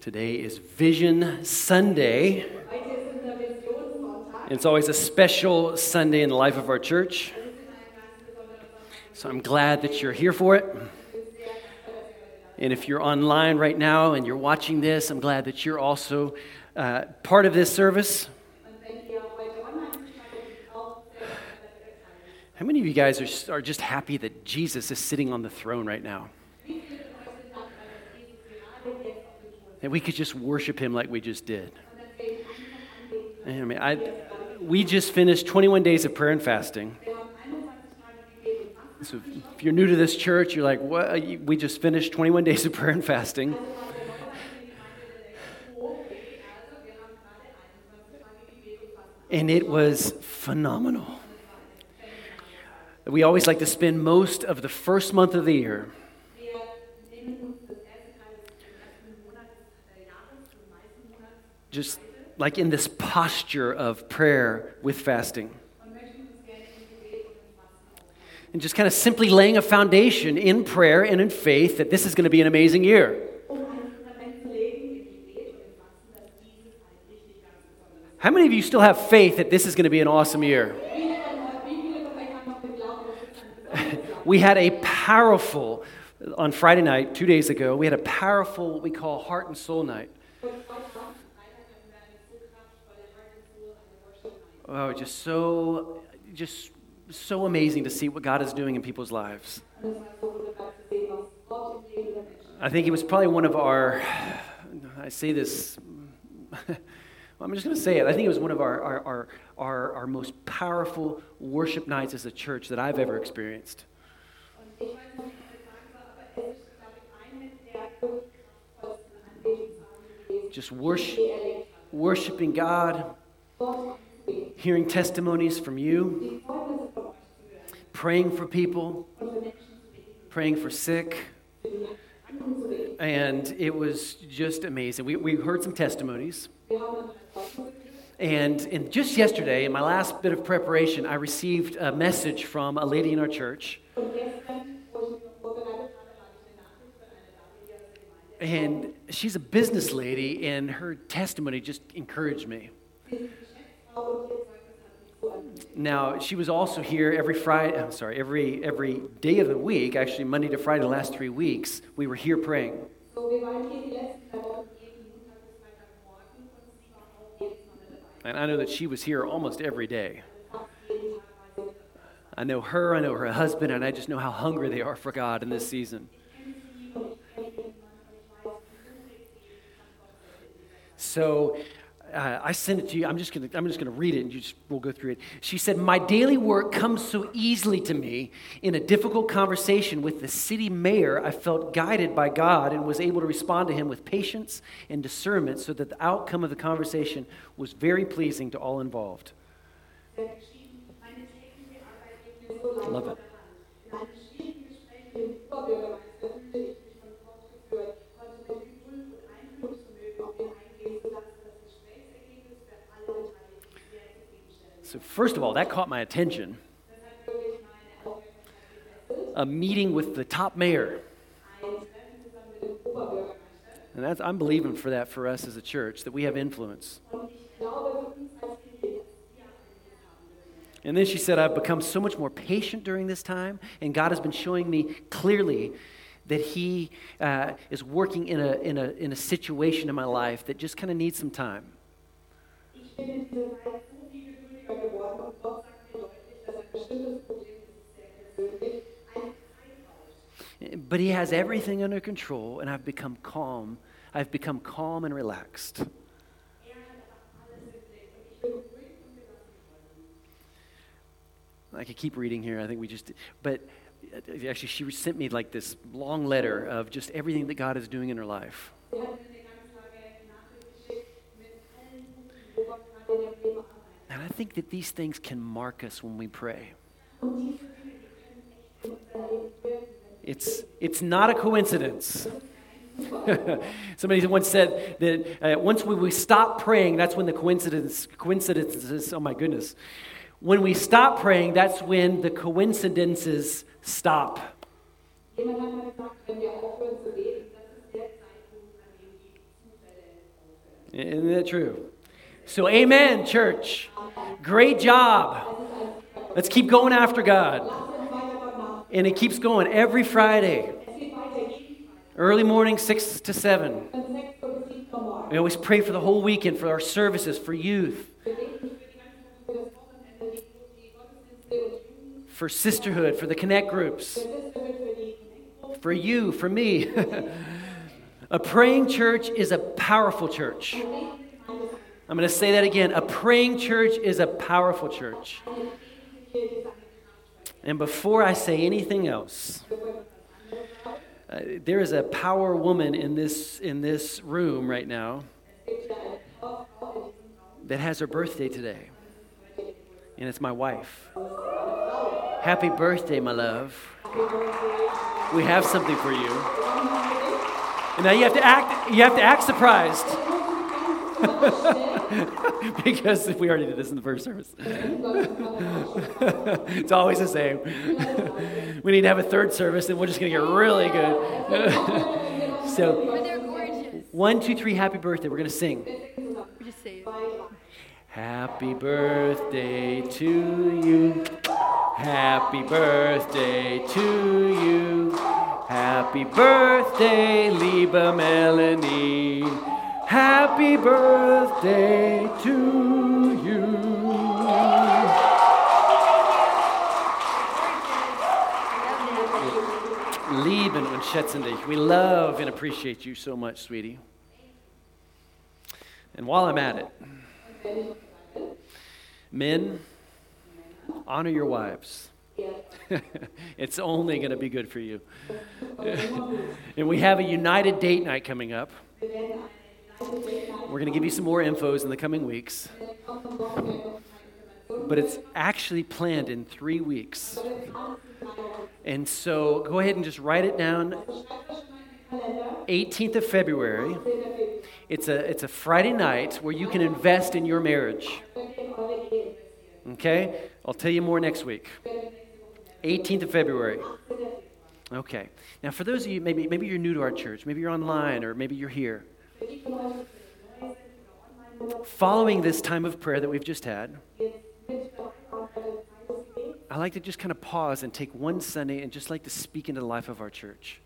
Today is Vision Sunday. It's always a special Sunday in the life of our church. So I'm glad that you're here for it. And if you're online right now and you're watching this, I'm glad that you're also uh, part of this service. How many of you guys are, are just happy that Jesus is sitting on the throne right now? That we could just worship him like we just did. I mean, I, we just finished 21 days of prayer and fasting. So if you're new to this church, you're like, what? We just finished 21 days of prayer and fasting. And it was phenomenal. We always like to spend most of the first month of the year just like in this posture of prayer with fasting. And just kind of simply laying a foundation in prayer and in faith that this is going to be an amazing year. How many of you still have faith that this is going to be an awesome year? We had a powerful, on Friday night, two days ago, we had a powerful, what we call heart and soul night. Oh, just so, just so amazing to see what God is doing in people's lives. I think it was probably one of our, I say this, I'm just going to say it. I think it was one of our, our, our, our, our most powerful worship nights as a church that I've ever experienced. Just worship, worshiping God hearing testimonies from you, praying for people, praying for sick. And it was just amazing. We, we heard some testimonies. And, and just yesterday, in my last bit of preparation, I received a message from a lady in our church. And she's a business lady, and her testimony just encouraged me. Now, she was also here every Friday, I'm sorry, every, every day of the week, actually Monday to Friday, the last three weeks, we were here praying. And I know that she was here almost every day. I know her, I know her husband, and I just know how hungry they are for God in this season. So uh, I sent it to you. I'm just going to I'm just to read it and you just we'll go through it. She said, "My daily work comes so easily to me. In a difficult conversation with the city mayor, I felt guided by God and was able to respond to him with patience and discernment so that the outcome of the conversation was very pleasing to all involved." Love it. So, first of all, that caught my attention. A meeting with the top mayor. And that's, I'm believing for that for us as a church, that we have influence. And then she said, I've become so much more patient during this time, and God has been showing me clearly that He uh, is working in a, in, a, in a situation in my life that just kind of needs some time. But he has everything under control, and I've become calm. I've become calm and relaxed. I could keep reading here. I think we just, but uh, actually, she sent me like this long letter of just everything that God is doing in her life. And I think that these things can mark us when we pray. It's, it's not a coincidence. Somebody once said that uh, once we, we stop praying, that's when the coincidence, coincidences, oh my goodness. When we stop praying, that's when the coincidences stop. Isn't that true? So, amen, church. Great job. Let's keep going after God. And it keeps going every Friday, early morning, 6 to 7. Von 6 Uhr bis 7 Uhr morgens. We always pray for the whole weekend for our services, for youth, for sisterhood, for the connect groups, for you, for me. a praying church is a powerful church. I'm going to say that again. A praying church is a powerful church. And before I say anything else, uh, there is a power woman in this, in this room right now that has her birthday today. And it's my wife. Happy birthday, my love. We have something for you. And now you have to act you have to act surprised. because if we already did this in the first service. it's always the same. we need to have a third service and we're just going to get really good. so, But they're gorgeous. one, two, three, happy birthday. We're going to sing. Just say it. Happy birthday to you. Happy birthday to you. Happy birthday, liebe Melanie. Happy birthday to you. Lieben und schätzen dich. We love and appreciate you so much, sweetie. And while I'm at it, men, honor your wives. it's only going to be good for you. and we have a united date night coming up. We're going to give you some more infos in the coming weeks. But it's actually planned in three weeks. And so go ahead and just write it down. 18th of February. It's a, it's a Friday night where you can invest in your marriage. Okay? I'll tell you more next week. 18th of February. Okay. Now, for those of you, maybe, maybe you're new to our church, maybe you're online, or maybe you're here. Following this time of prayer that we've just had, I like to just kind of pause and take one Sunday and just like to speak into the life of our church.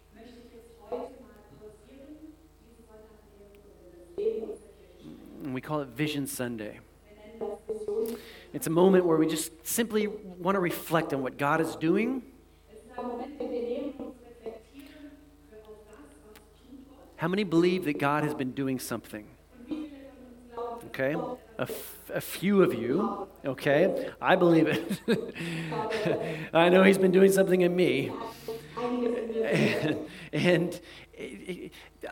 And we call it Vision Sunday. It's a moment where we just simply want to reflect on what God is doing. How many believe that God has been doing something? Okay, a, f- a few of you. Okay, I believe it. I know He's been doing something in me. And,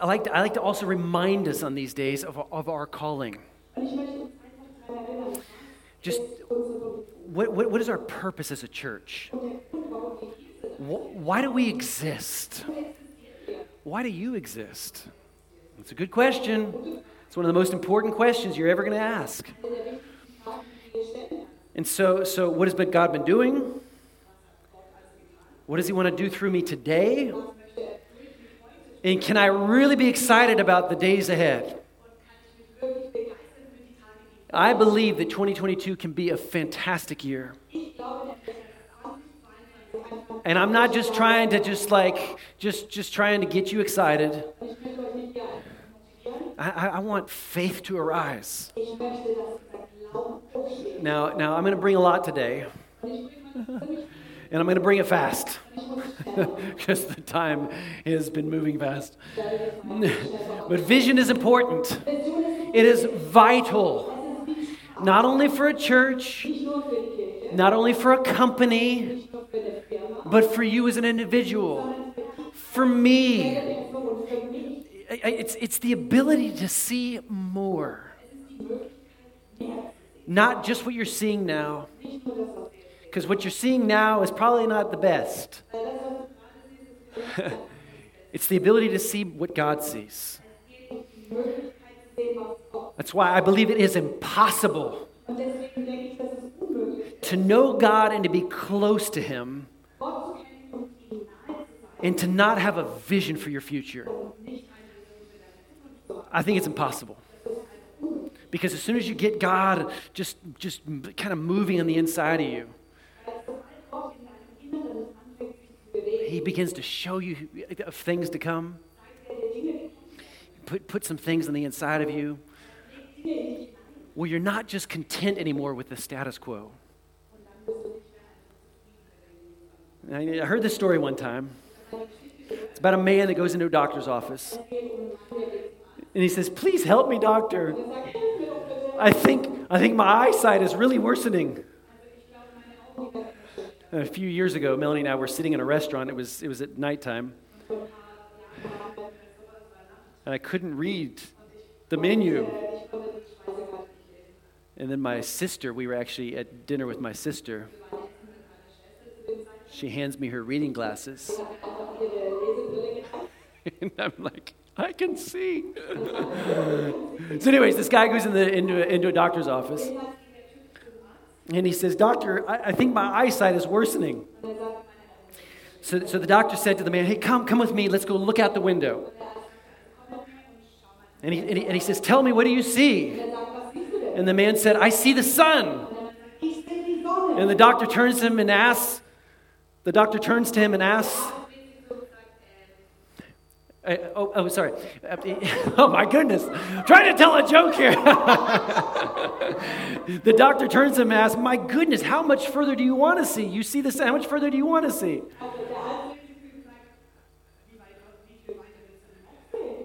I, like to, I like to also remind us on these days of, of our calling. Just what, what, what is our purpose as a church? Why do we exist? Why do you exist? It's a good question. It's one of the most important questions you're ever going to ask. And so, so what has God been doing? What does He want to do through me today? And can I really be excited about the days ahead? I believe that 2022 can be a fantastic year. And I'm not just trying to just like just just trying to get you excited. I, I, want faith to arise. Now, now I'm going to bring a lot today, and I'm going to bring it fast because the time has been moving fast. but vision is important. It is vital, not only for a church, not only for a company, but for you as an individual, for me. It's, it's the ability to see more. Not just what you're seeing now. Because what you're seeing now is probably not the best. it's the ability to see what God sees. That's why I believe it is impossible to know God and to be close to Him and to not have a vision for your future. I think it's impossible. Because as soon as you get God just, just kind of moving on the inside of you, He begins to show you of things to come. Put, put some things on the inside of you where you're not just content anymore with the status quo. I heard this story one time. It's about a man that goes into a doctor's office. And he says, Please help me, doctor. I think, I think my eyesight is really worsening. A few years ago, Melanie and I were sitting in a restaurant. It was, it was at nighttime. And I couldn't read the menu. And then my sister, we were actually at dinner with my sister. She hands me her reading glasses. and I'm like, I can see. so, anyways, this guy goes in the, into, a, into a doctor's office. And he says, Doctor, I, I think my eyesight is worsening. So, so the doctor said to the man, Hey, come, come with me. Let's go look out the window. And he, and he, and he says, Tell me, what do you see? And the man said, I see the sun. And the doctor turns to him and asks, the doctor turns to him and asks, uh, oh, oh, sorry. oh, my goodness. I'm trying to tell a joke here. the doctor turns to him and asks, My goodness, how much further do you want to see? You see this, how much further do you want to see?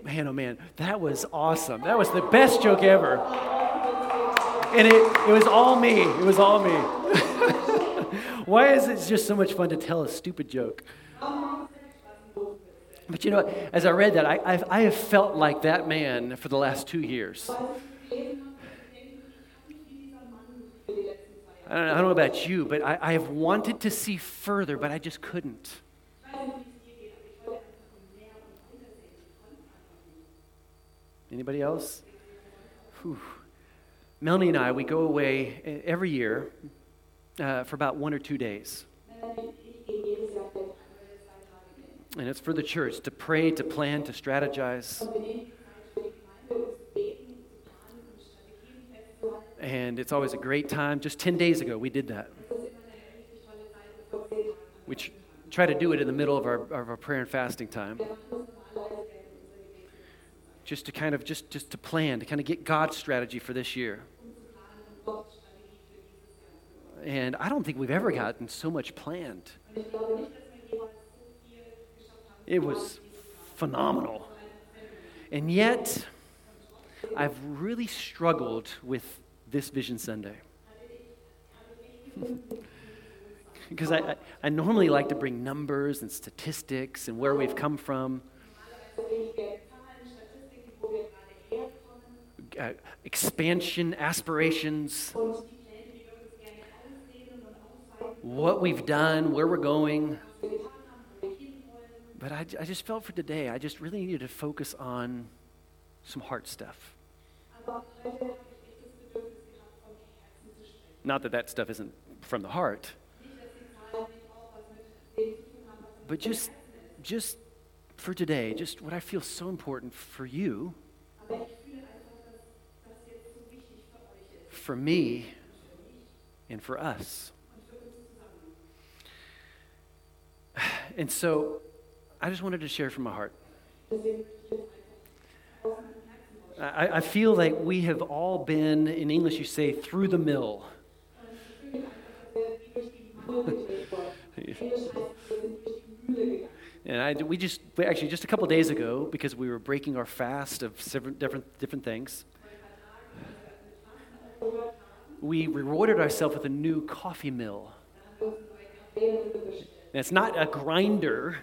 Man, oh man, that was awesome. That was the best joke ever. And it, it was all me. It was all me. Why is it just so much fun to tell a stupid joke? But you know, as I read that, I, I've, I have felt like that man for the last two years. I don't, know, I don't know about you, but I, I have wanted to see further, but I just couldn't. Anybody else? Whew. Melanie and I, we go away every year uh, for about one or two days. And it's for the church to pray, to plan, to strategize. And it's always a great time. Just 10 days ago, we did that. We try to do it in the middle of our, of our prayer and fasting time. Just to kind of, just, just to plan, to kind of get God's strategy for this year. And I don't think we've ever gotten so much planned. It was phenomenal. And yet, I've really struggled with this Vision Sunday. because I, I, I, normally like to bring numbers and statistics and where we've come from. Uh, expansion, aspirations, what we've done, where we're going. But I, I just felt for today, I just really needed to focus on some heart stuff. Not that that stuff isn't from the heart, but just, just for today, just what I feel so important for you, for me, and for us. And so I just wanted to share from my heart. I, I feel like we have all been, in English, you say, through the mill. and I, we just, actually, just a couple days ago, because we were breaking our fast of different, different, different things, we rewarded ourselves with a new coffee mill. And it's not a grinder,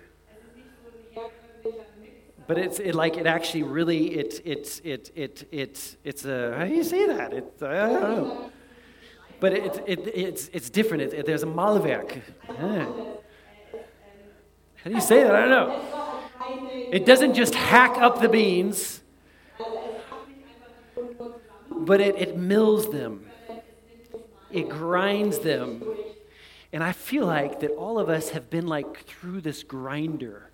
but it's it, like it actually really it it it it it it's a how do you say that? It's I don't know. But it, it, it's, it's different. It, there's a Mahlwerk. How do you say that? I don't know. It doesn't just hack up the beans, but it, it mills them, it grinds them, and I feel like that all of us have been like through this grinder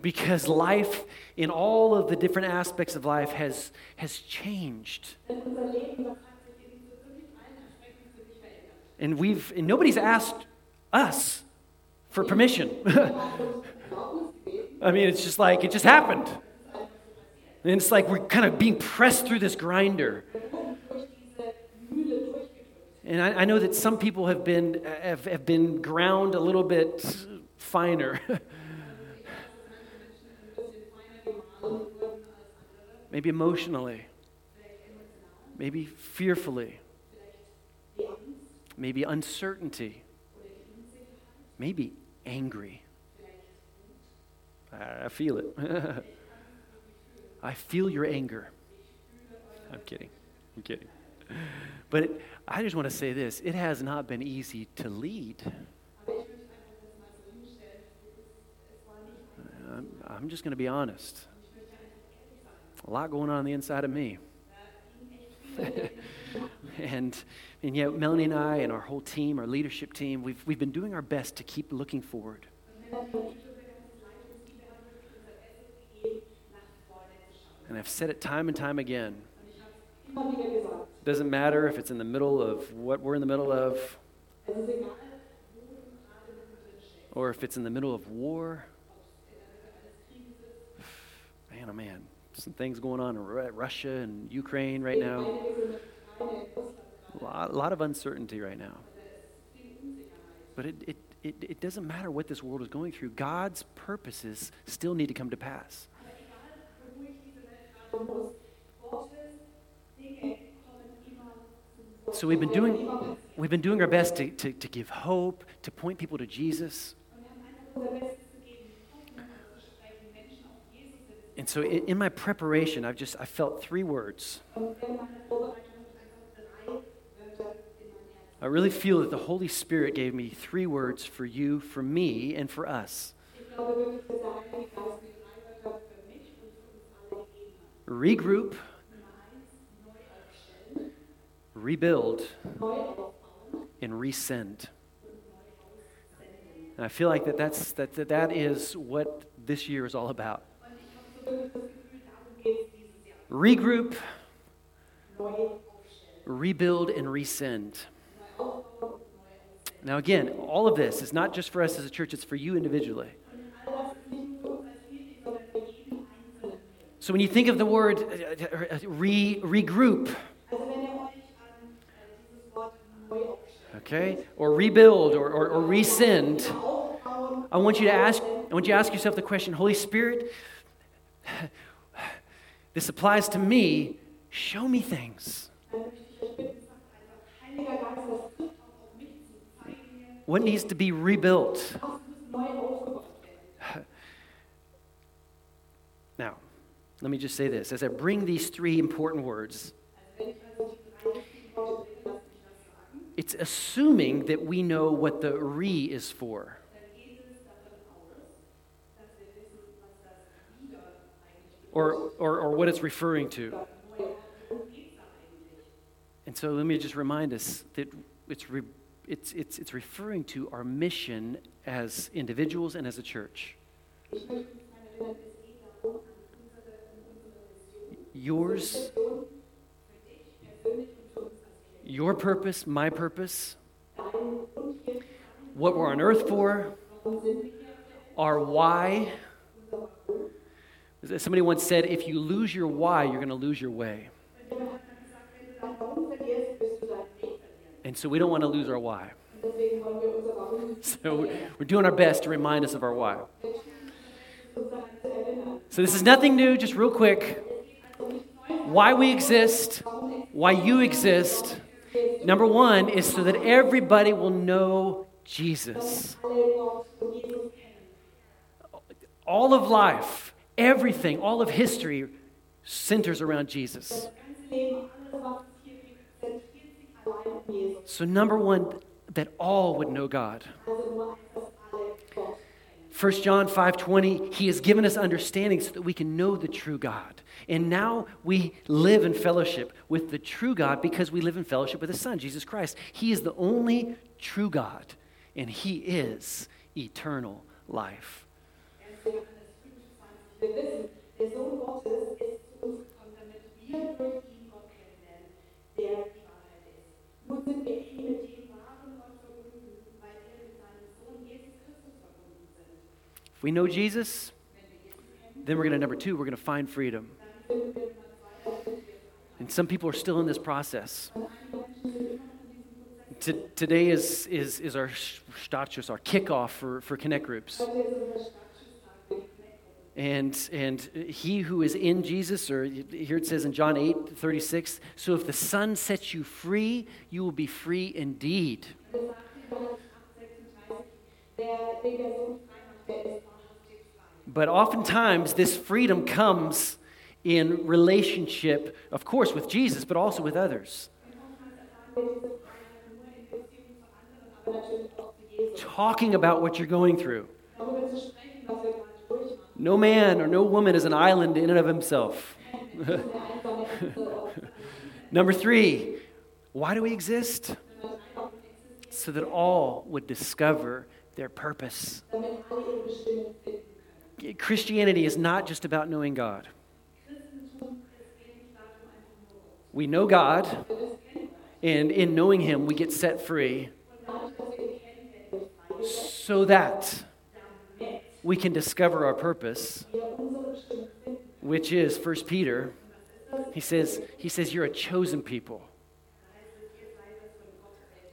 Because life, in all of the different aspects of life, has, has changed. And we've and nobody's asked us for permission. I mean, it's just like it just happened. And it's like we're kind of being pressed through this grinder. And I, I know that some people have been have, have been ground a little bit finer, maybe emotionally, maybe fearfully, maybe uncertainty, maybe angry. I feel it. I feel your anger. I'm kidding. I'm kidding. But it, I just want to say this it has not been easy to lead. I'm, I'm just going to be honest. A lot going on on the inside of me. And, and yet, Melanie and I and our whole team, our leadership team, we've, we've been doing our best to keep looking forward. And I've said it time and time again. Doesn't matter if it's in the middle of what we're in the middle of, or if it's in the middle of war. Man, oh man, some things going on in Russia and Ukraine right now. A lot, a lot of uncertainty right now. But it, it, it, it doesn't matter what this world is going through. God's purposes still need to come to pass. So we've been doing, we've been doing our best to, to, to give hope, to point people to Jesus. And so in, in my preparation, I've just, I felt three words. I really feel that the Holy Spirit gave me three words for you, for me, and for us. Ich rebuild, and resend. And I feel like that, that's, that, that, that is what this year is all about. Regroup, rebuild, and resend. Now, again, all of this is not just for us as a church, it's for you individually. So when you think of the word uh, uh, re, regroup, okay, or rebuild or, or, or resend, I want you to ask, I want you to ask yourself the question, Holy Spirit, this applies to me. Show me things. What needs to be rebuilt? Now, let me just say this. As I bring these three important words, it's assuming that we know what the re is for. Or, or, or what it's referring to. And so let me just remind us that it's, re, it's, it's, it's referring to our mission as individuals and as a church. Yours, your purpose, my purpose, what we're on earth for, our why. Somebody once said, if you lose your why, you're going to lose your way. And so we don't want to lose our why. So we're doing our best to remind us of our why. So this is nothing new, just real quick. Why we exist, why you exist. Number one is so that everybody will know Jesus. All of life, everything, all of history centers around Jesus. So, number one, that all would know God. 1 John 5:20 he has given us understanding so that we can know the true God. And now we live in fellowship with the true God because we live in fellowship with the son Jesus Christ. He is the only true God. and He is eternal life. If we know Jesus, then we're going to, number two, we're going to find freedom. And some people are still in this process. T- today is, is, is our Startschuss, our kickoff for, for Connect groups. And, and he who is in Jesus, or here it says in John 8 36, so if the Son sets you free, you will be free indeed. But oftentimes, this freedom comes in relationship, of course, with Jesus, but also with others. Talking about what you're going through. No man or no woman is an island in and of himself. Number three, why do we exist? So that all would discover their purpose. Christianity is not just about knowing God. We know God, and in knowing Him, we get set free so that we can discover our purpose, which is 1 Peter. He says, he says, You're a chosen people,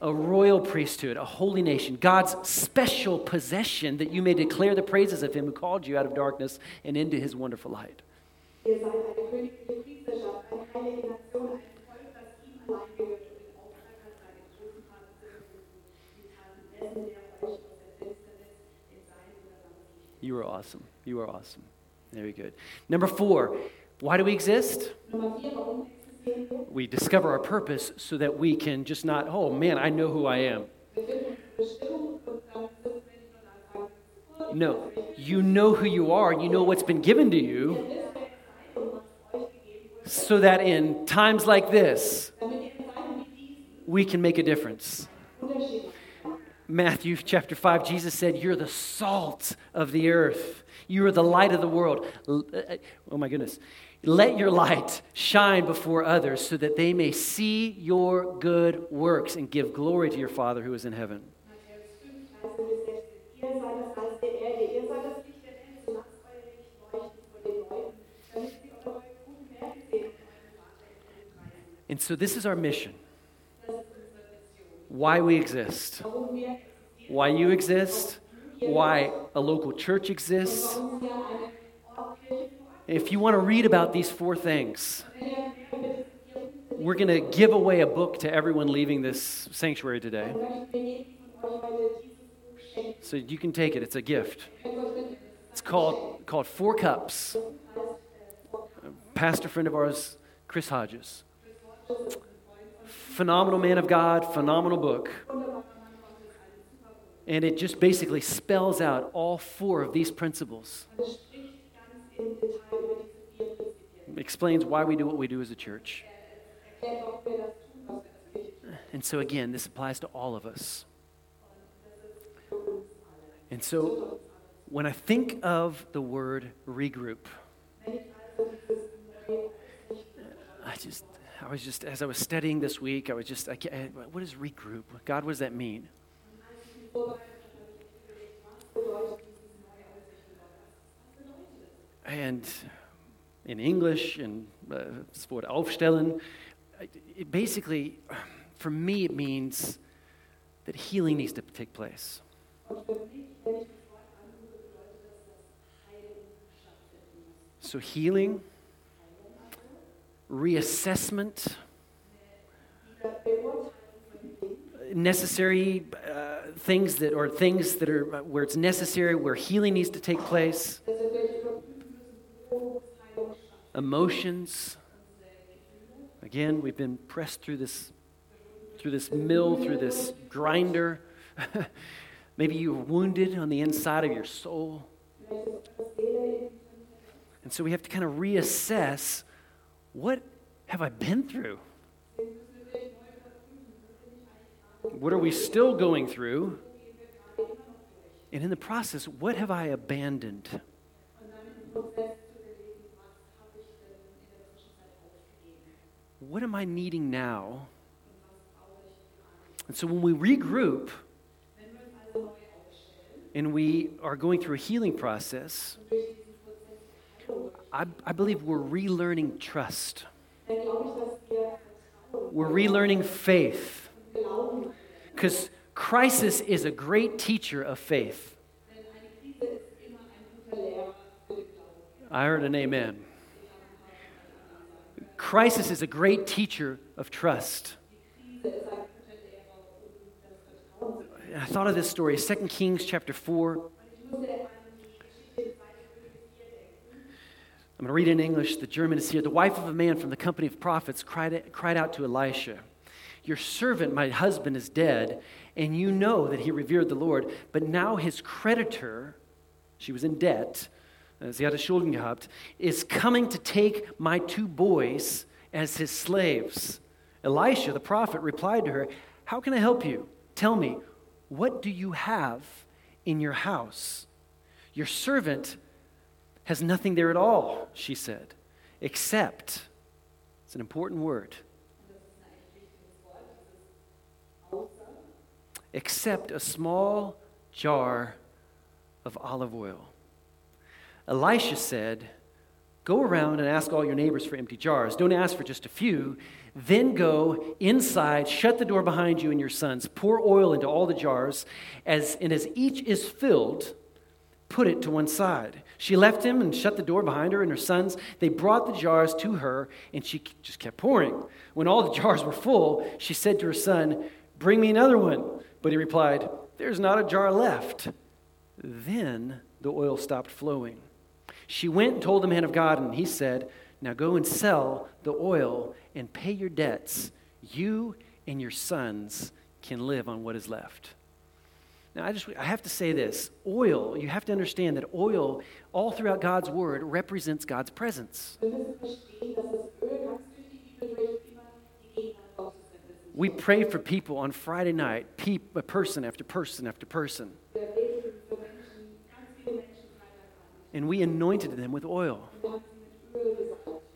a royal priesthood, a holy nation, God's special possession that you may declare the praises of Him who called you out of darkness and into His wonderful light. Ihr seid eine königliche Priesterschaft, eine heilige Nation, ein Volk, das ihm allein gehört und im Auftrag hat, seine großen Taten zu verkünden. Die Taten dessen, der euch aus der Finsternis in sein wunderbares Licht You are awesome. You are awesome. Very good. Number four, why do we exist? We discover our purpose so that we can just not, oh man, I know who I am. No, you know who you are, you know what's been given to you, so that in times like this, we can make a difference. Matthew chapter 5, Jesus said, You're the salt of the earth. You are the light of the world. Uh, Oh my goodness. Let your light shine before others so that they may see your good works and give glory to your Father who is in heaven. Matthäus 5, 13 bis 16. Ihr seid das Salz der Erde, ihr seid das Licht der Welt, so lasst euer Licht leuchten vor den Leuten, damit sie eure guten Werke sehen und euren Vater im Himmel preisen. And so this is our mission why we exist, why you exist, why a local church exists. If you want to read about these four things, we're going to give away a book to everyone leaving this sanctuary today. So you can take it, it's a gift. It's called, called Four Cups. Vortrag. Pastor friend of ours, Chris Hodges. Phenomenal man of God, phenomenal book. And it just basically spells out all four of these principles. Explains why we do what we do as a church. And so, again, this applies to all of us. And so, when I think of the word regroup, I just, I was just, as I was studying this week, I was just, I, can't- what is regroup? God, what does that mean? And in English, and uh, das Wort aufstellen, it basically, for me, it means that healing needs to take place. So, healing, reassessment, necessary uh, things that, or things that are where it's necessary, where healing needs to take place, emotions. Again, we've been pressed through this, through this mill, through this grinder. Maybe you're wounded on the inside of your soul. And so we have to kind of reassess what have I been through? What are we still going through? And in the process, what have I abandoned? Und dann im Prozess zu überlegen, was habe ich denn in der Zwischenzeit aufgegeben What am I needing now? And so when we regroup and we are going through a healing process, I, I believe we're relearning trust. We're relearning faith. Because crisis is a great teacher of faith. I heard an amen. Crisis is a great teacher of trust. I thought of this story, 2 Kings chapter 4. Und ich musste an die Geschichte in 2. Könige 4 denken. I'm going to read in English. The German is here. The wife of a man from the company of prophets cried, cried out to Elisha, Your servant, my husband, is dead, and you know that he revered the Lord. But now his creditor, she was in debt, Eh, sie hatte Schulden gehabt, is coming to take my two boys as his slaves. Elisha, the prophet, replied to her, How can I help you? Tell me, what do you have in your house? Your servant has nothing there at all, she said, except, it's an important word, except a small jar of olive oil. Elisha said, Go around and ask all your neighbors for empty jars. Don't ask for just a few. Then go inside, shut the door behind you and your sons, pour oil into all the jars, as, and as each is filled, put it to one side. She left him and shut the door behind her and her sons. They brought the jars to her, and she just kept pouring. When all the jars were full, she said to her son, Bring me another one. But he replied, There's not a jar left. Then the oil stopped flowing. She went and told the man of God, and he said, Now go and sell the oil and pay your debts. You and your sons can live on what is left. Now, I just I have to say this oil, you have to understand that oil, all throughout God's word, represents God's presence. We pray for people on Friday night, peop, person after person after person, and we anointed them with oil.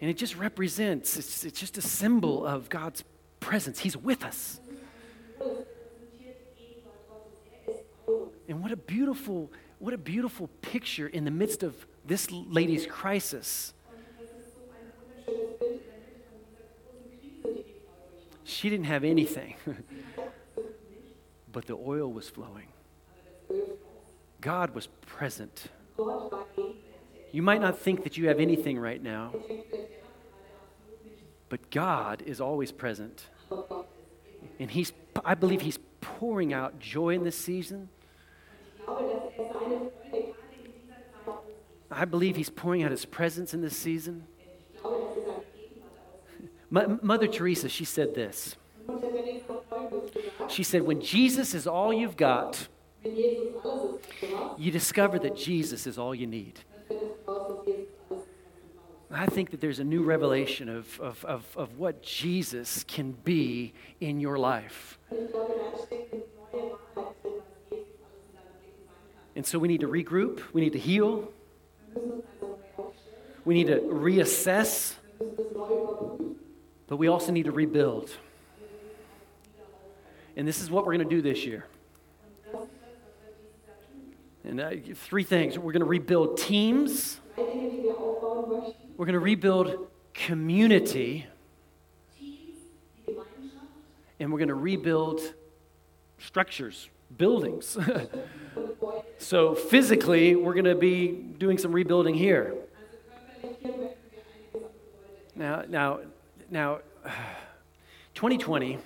And it just represents, it's, it's just a symbol of God's presence. He's with us. And what a beautiful, what a beautiful picture in the midst of this lady's crisis. She didn't have anything, but the oil was flowing. God was present. You might not think that you have anything right now, but God is always present. And he's, I believe He's pouring out joy in this season. I believe He's pouring out His presence in this season. Er Mother Teresa, she said this. She said, When Jesus is all you've got, You discover that Jesus is all you need. I think that there's a new revelation of, of, of, of what Jesus can be in your life. And so we need to regroup, we need to heal, we need to reassess, but we also need to rebuild. And this is what we're going to do this year. Und das ist das, was wir dieses Jahr tun. And uh, three things we're going to rebuild teams, we're going to rebuild community, and we're going to rebuild structures, buildings. so physically, we're going to be doing some rebuilding here. Now, now, now, 2020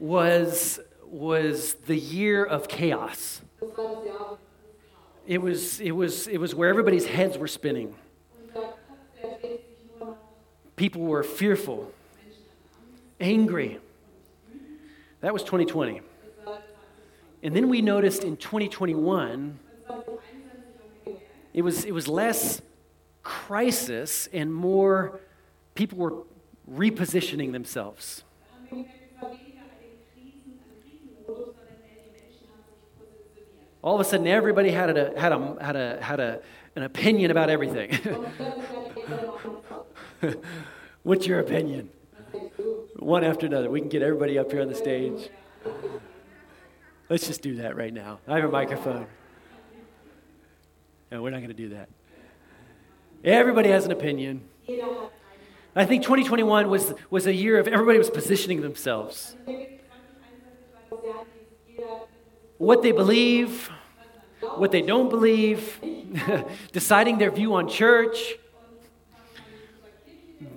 was was the year of chaos. It was it was it was where everybody's heads were spinning. People were fearful, angry. That was 2020. Das war 2020. And then we noticed in 2021 Und 2021 haben wir gemerkt, it was it was less crisis and more people were repositioning themselves. All of a sudden, everybody had a, had a, had a, had a, an opinion about everything. What's your opinion? One after another. We can get everybody up here on the stage. Let's just do that right now. I have a microphone. No, we're not going to do that. Everybody has an opinion. I think 2021 was, was a year of everybody was positioning themselves. What they believe, what they don't believe, deciding their view on church,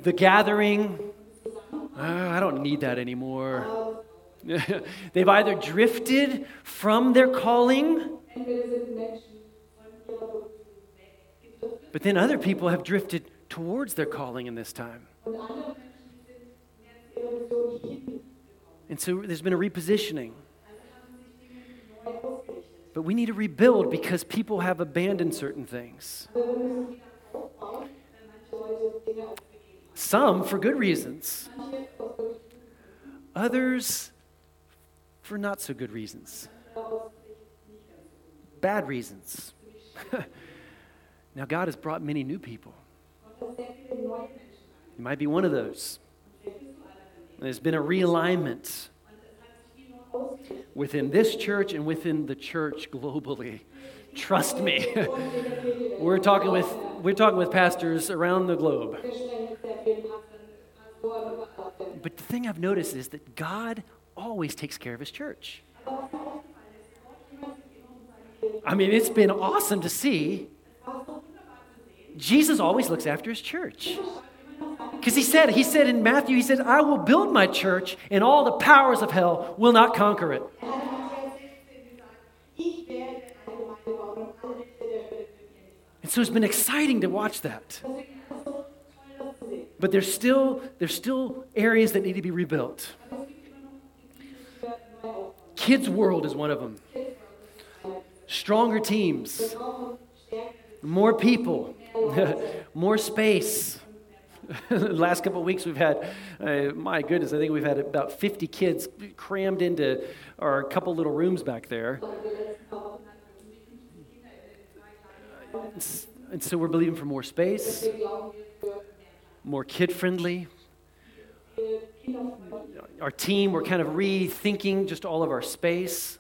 the gathering. "Ah, I don't need that anymore. They've either drifted from their calling, but then other people have drifted towards their calling in this time. And so there's been a repositioning. But we need to rebuild because people have abandoned certain things. Some for good reasons, others for not so good reasons, bad reasons. now, God has brought many new people. You might be one of those. There's been a realignment within this church and within the church globally. Trust me. We're talking with we're talking with pastors around the globe. But the thing I've noticed is that God always takes care of his church. I mean, it's been awesome to see. Jesus always looks after his church. Because he said, he said in Matthew, he said, I will build my church and all the powers of hell will not conquer it. Hat in Matthäus 16 gesagt, ich werde eine Gemeinde bauen und alle Mächte der Hölle können ihr nicht And so it's been exciting to watch that. But there's still, there's still areas that need to be rebuilt. Kids' World is one of them. Stronger teams, more people, more space. The last couple of weeks we've had, uh, my goodness, I think we've had about 50 kids crammed into our couple little rooms back there. Und die letzten paar Wochen hatten wir die 50 Kinder in den drei kleinen Räumen. And so we're believing for more space, more kid friendly. Our team, we're kind of rethinking just all of our space,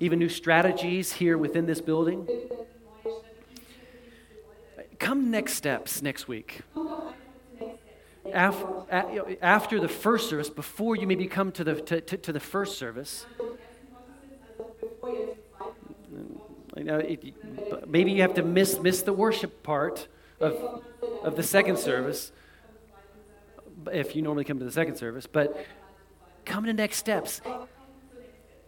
even new strategies here within this building. Come next steps next week. Kommt doch einfach zu Next Steps. Af- a- After the first service, before you maybe come to the, to, to, to the first service, maybe you have to miss, miss the worship part of, of the second service if you normally come to the second service, but come to next steps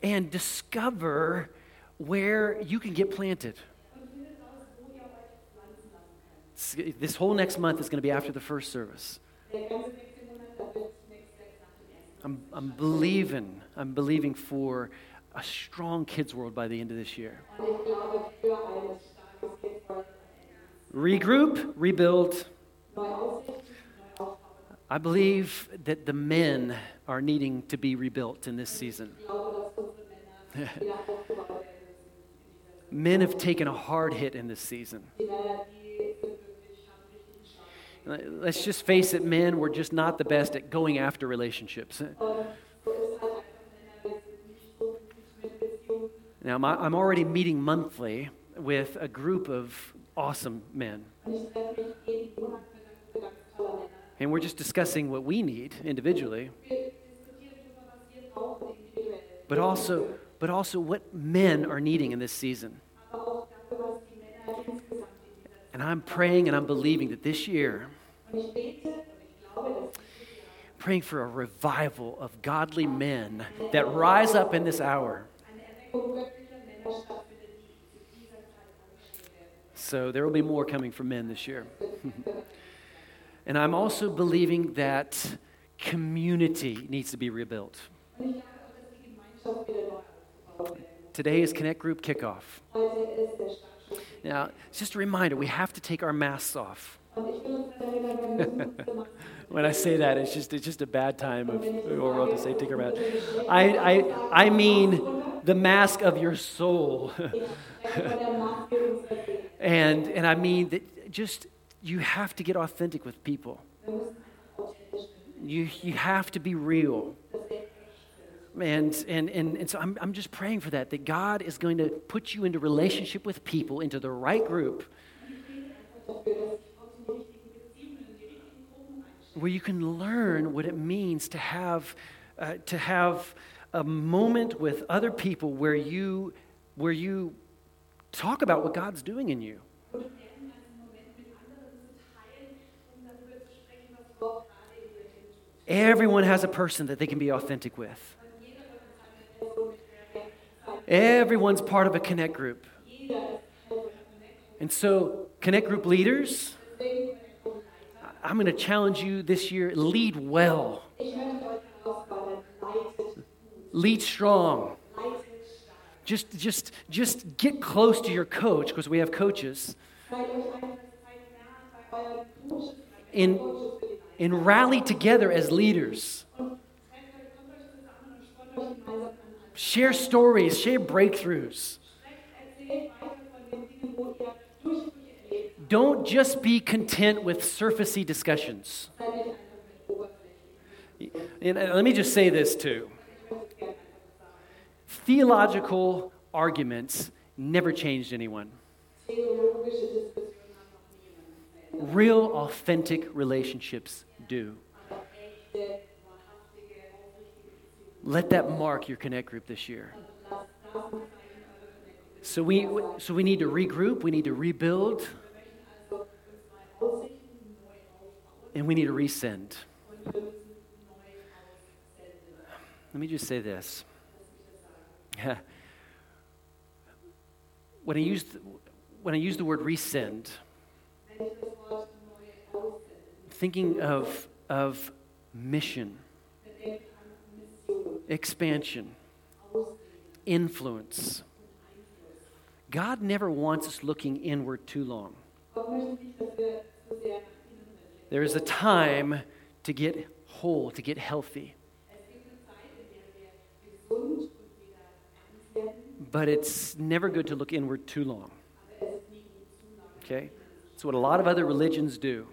and discover where you can get planted. This whole next month is going to be after the first service. I'm, I'm believing, I'm believing for a strong kids world by the end of this year. Regroup, rebuild. I believe that the men are needing to be rebuilt in this season. Men have taken a hard hit in this season. Let's just face it, men, we're just not the best at going after relationships. Now, I'm already meeting monthly with a group of awesome men, and we're just discussing what we need individually, but also, but also what men are needing in this season. And I'm praying and I'm believing that this year, praying for a revival of godly men that rise up in this hour. So there will be more coming from men this year. and I'm also believing that community needs to be rebuilt. Today is Connect Group kickoff. Now, just a reminder we have to take our masks off. When I say that, it's just it's just a bad time of the world to say Tinkerbell. I, I, I mean the mask of your soul. and, and I mean that just you have to get authentic with people. You, you have to be real. And, and, and, and so I'm, I'm just praying for that, that God is going to put you into relationship with people, into the right group, where you can learn what it means to have, uh, to have a moment with other people where you, where you talk about what God's doing in you. Everyone has a person that they can be authentic with. Everyone's part of a connect group. And so, connect group leaders, I'm going to challenge you this year lead well, lead strong. Just, just, just get close to your coach because we have coaches Leitung. and rally together as leaders. Share stories, share breakthroughs. Don't just be content with surfacey discussions. And let me just say this too theological arguments never changed anyone. Real, authentic relationships do. Let that mark your connect group this year. So we, so we need to regroup, we need to rebuild, and we need to resend. Let me just say this. When I use the, when I use the word resend, thinking of of mission, dann denkt an Mission, expansion, influence. God never wants us looking inward too long. There is a time to get whole, to get healthy, but it's never good to look inward too long. Okay? That's what a lot of other religions do.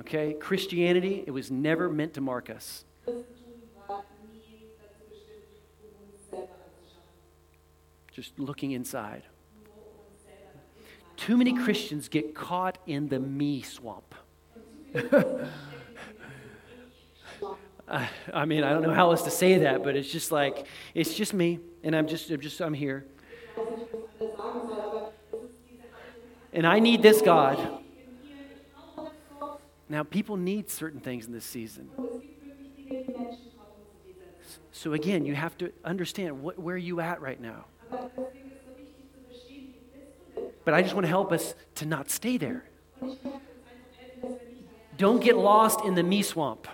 Okay? Christianity, it was never meant to mark us. Just looking inside. Too many Christians get caught in the me swamp. I, mean, I don't know how else to say that, but it's just like it's just me, and I'm just, I'm just, I'm here, and I need this God. Now, people need certain things in this season. So again, you have to understand what, where you at right now. But I just want to help us to not stay there. Don't get lost in the me swamp.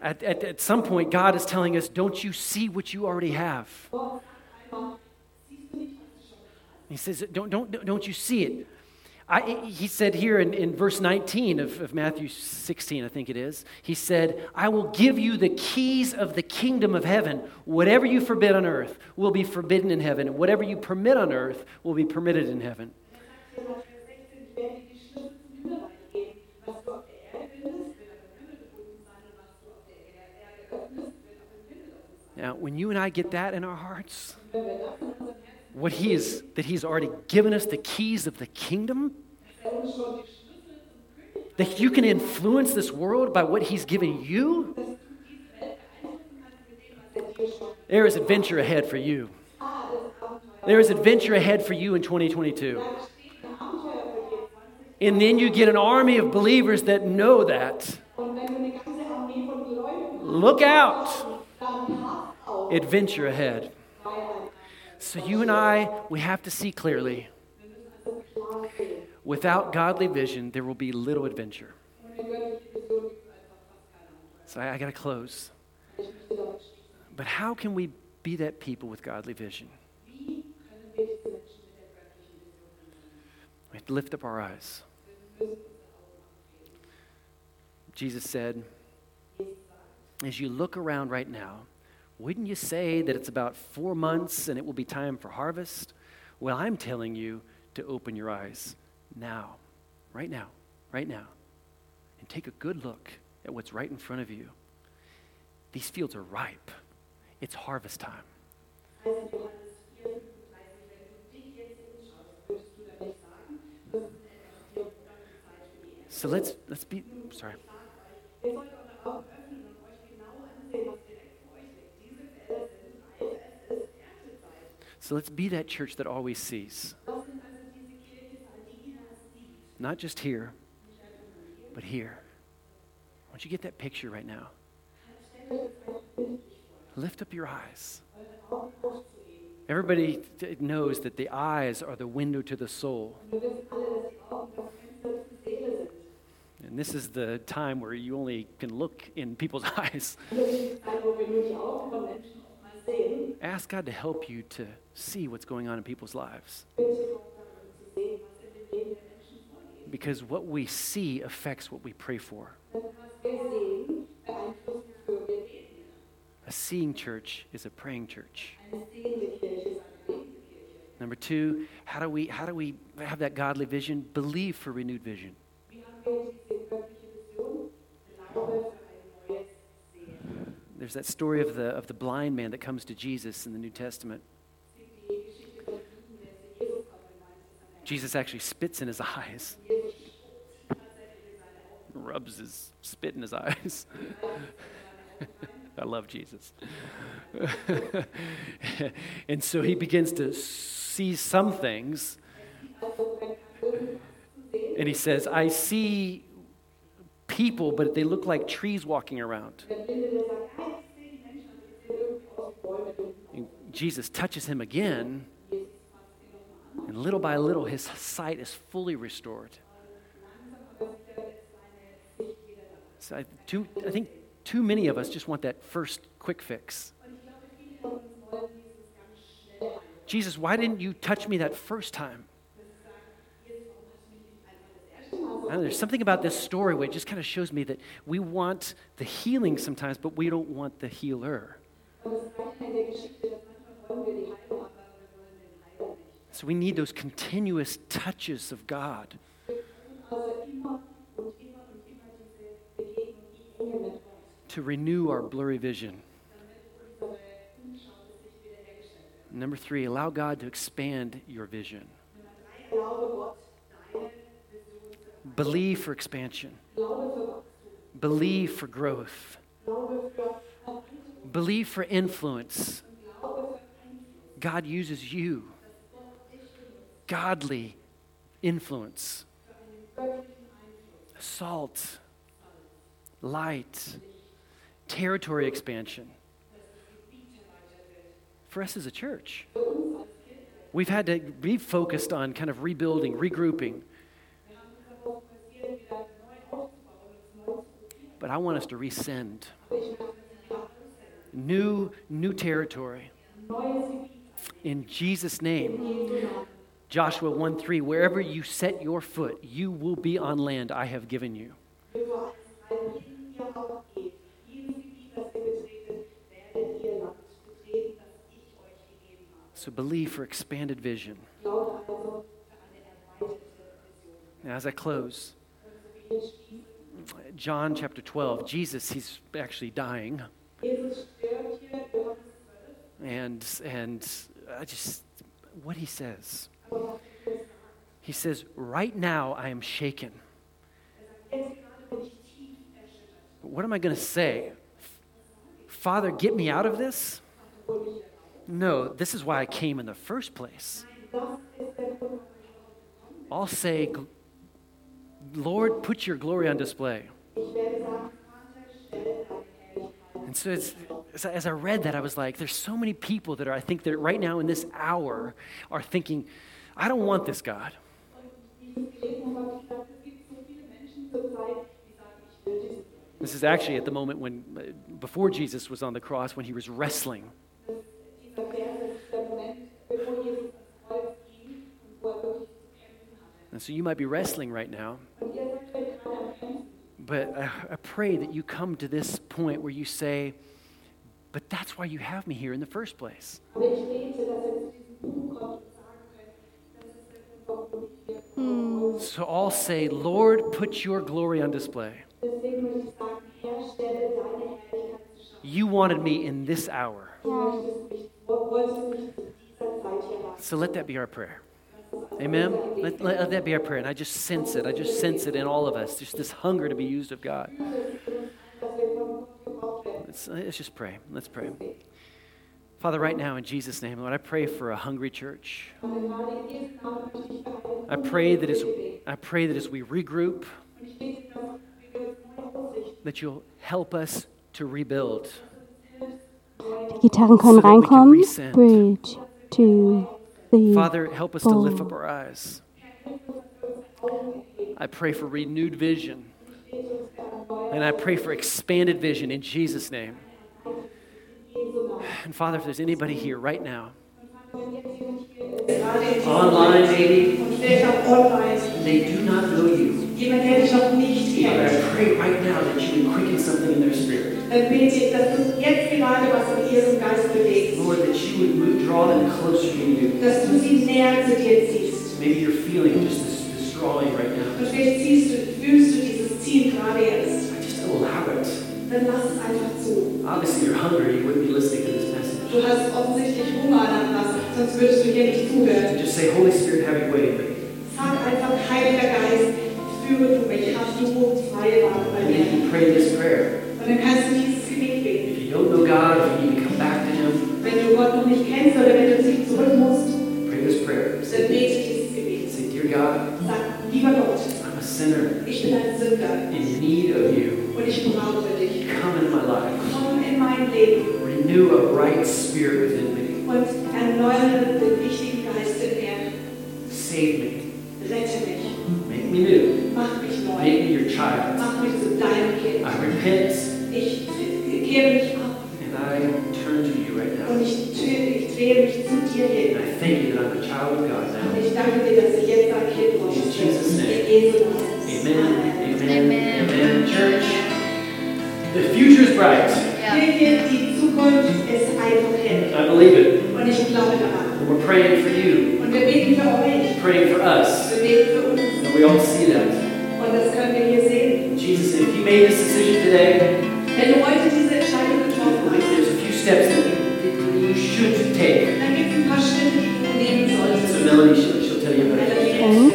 At, at, at some point, God is telling us, don't you see what you already have? He says, don't, don't, don't you see it? I, he said here in, in verse 19 of, of Matthew 16, I think it is, he said, I will give you the keys of the kingdom of heaven. Whatever you forbid on earth will be forbidden in heaven, and whatever you permit on earth will be permitted in heaven. Sagt hier nach Vers 16, ich werde dir die Schlüssel zum Himmelreich geben. Was du auf der Erde bindest, wird auch im Himmel gebunden sein. Und was du auf der Erde öffnest, wird auch im Himmel offen sein. Now, when you and I get that in our hearts, what he is, that he's already given us the keys of the kingdom, that you can influence this world by what he's given you, er there is adventure ahead for you. There is adventure ahead for you in 2022. Da steht ein Abenteuer für jeden 20. And then you get an army of believers that know that. Look out! Adventure ahead. So you and I, we have to see clearly. Without godly vision, there will be little adventure. So I, I got to close. But how can we be that people with godly vision? We have to lift up our eyes. Jesus said, as you look around right now, wouldn't you say that it's about four months and it will be time for harvest? Well, I'm telling you to open your eyes now, right now, right now, and take a good look at what's right in front of you. These fields are ripe, it's harvest time. Also Johannes 4, 35, wenn du dich jetzt umschaust, würdest du dann nicht sagen, das ist etwas für die Zeit für die Ernte. So let's, let's be, sorry. Ihr sollt eure Augen öffnen und euch genau ansehen, was direkt vor euch liegt. Diese Felder sind reif, es ist Erntezeit. So let's be that church that always sees, not just here, but here. Want you get that picture right now. Lift up your eyes. Everybody knows that the eyes are the window to the soul. And this is the time where you only can look in people's eyes. Ask God to help you to see what's going on in people's lives. Because what we see affects what we pray for. A seeing church is a praying church. Number two, how do we how do we have that godly vision? Believe for renewed vision. That story of the of the blind man that comes to Jesus in the New Testament. Jesus actually spits in his eyes, rubs his spit in his eyes. I love Jesus. and so he begins to see some things, and he says, I see people, but they look like trees walking around. Jesus touches him again, and little by little, his sight is fully restored. So I, too, I think too many of us just want that first quick fix. Jesus, why didn't you touch me that first time? Know, there's something about this story where it just kind of shows me that we want the healing sometimes, but we don't want the healer. So we need those continuous touches of God. To renew our blurry vision. Number three, allow God to expand your vision. Believe for expansion, believe for growth, believe for influence. God uses you, godly influence, salt, light, territory expansion. For us as a church, we've had to be focused on kind of rebuilding, regrouping, but I want us to resend new, new territory. In Jesus' name. Joshua 1 3, wherever you set your foot, you will be on land I have given you. So believe for expanded vision. Now, as I close, John chapter 12, Jesus, he's actually dying. And, and I just, what he says, he says, Right now I am shaken. What am I going to say? Father, get me out of this? No, this is why I came in the first place. I'll say, Lord, put your glory on display. And so as I- as I read that, I was like, there's so many people that are, I think that right now in this hour are thinking, I don't want this God. This is actually at the moment when, uh, before Jesus was on the cross, when he was wrestling. And so you might be wrestling right now, Und ihr seid vielleicht gerade am Kämpfen. But I, I pray that you come to this point where you say, But that's why you have me here in the first place. Aber ich bete, dass ihr zu diesem Punkt kommt und sagen könnt, das ist der Grund, warum ich hier bin. So all say, Lord, put your glory on display. Deswegen möchte ich sagen, Herr, stelle deine Herrlichkeit zur Schau. You wanted me in this hour. Du möchtest mich, wolltest mich zu dieser Zeit hier lassen. So let that be our prayer. Amen. Let, let, let that be our prayer. And I just sense it. I just sense it in all of us. Just this hunger to be used of God. Dass wir von Gott gebraucht werden. Let's, let's just pray. Let's pray. Father, right now in Jesus' name, Lord, I pray for a hungry church. Aber gerade in diesem Namen möchte ich für eine I pray that as I pray that as we regroup, Und ich bete, dass wir uns neu ausrichten. that you'll help us to rebuild. Die Gitarren können So reinkommen. Bridge, two, three. Father, help us to lift up our eyes. I pray for renewed vision. And I pray for expanded vision in Jesus' name. And Father, if there's anybody here right now, online maybe, Und vielleicht auch online. they do not know you. Jemand, der dich noch nicht But. I pray right now that you would quicken something in their spirit. Dann bete ich, dass du jetzt gerade was in ihrem Geist bewegst. Lord, that you would move, draw them closer to you. Dass du sie näher zu dir ziehst. Maybe you're feeling just this, this drawing right now. Und vielleicht ziehst du, fühlst du dieses Ziehen gerade jetzt. Just allow it. Dann lass es einfach zu. Obviously, you're hungry. You wouldn't be listening to this message. Du hast offensichtlich Hunger nach was, sonst würdest du hier nicht zuhören. And just say, Holy Spirit, have your way in me. Sag einfach, Heiliger Geist, führe du mich, hast du freie Bahn bei And then you mir. pray this prayer. Und dann kannst